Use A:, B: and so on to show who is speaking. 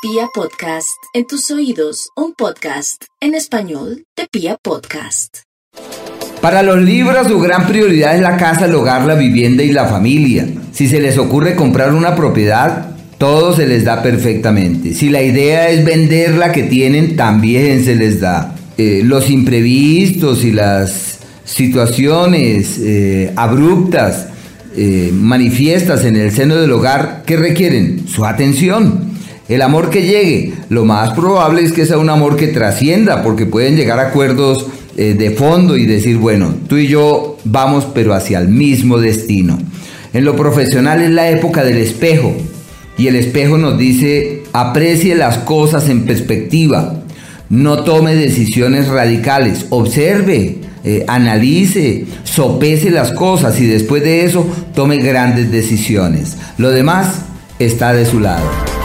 A: Pia Podcast, en tus oídos, un podcast en español de Pia Podcast.
B: Para los libros su gran prioridad es la casa, el hogar, la vivienda y la familia. Si se les ocurre comprar una propiedad, todo se les da perfectamente. Si la idea es vender la que tienen, también se les da. Eh, los imprevistos y las situaciones eh, abruptas, eh, manifiestas en el seno del hogar, que requieren su atención. El amor que llegue, lo más probable es que sea un amor que trascienda, porque pueden llegar a acuerdos eh, de fondo y decir, bueno, tú y yo vamos pero hacia el mismo destino. En lo profesional es la época del espejo, y el espejo nos dice, aprecie las cosas en perspectiva, no tome decisiones radicales, observe, eh, analice, sopese las cosas y después de eso tome grandes decisiones. Lo demás está de su lado.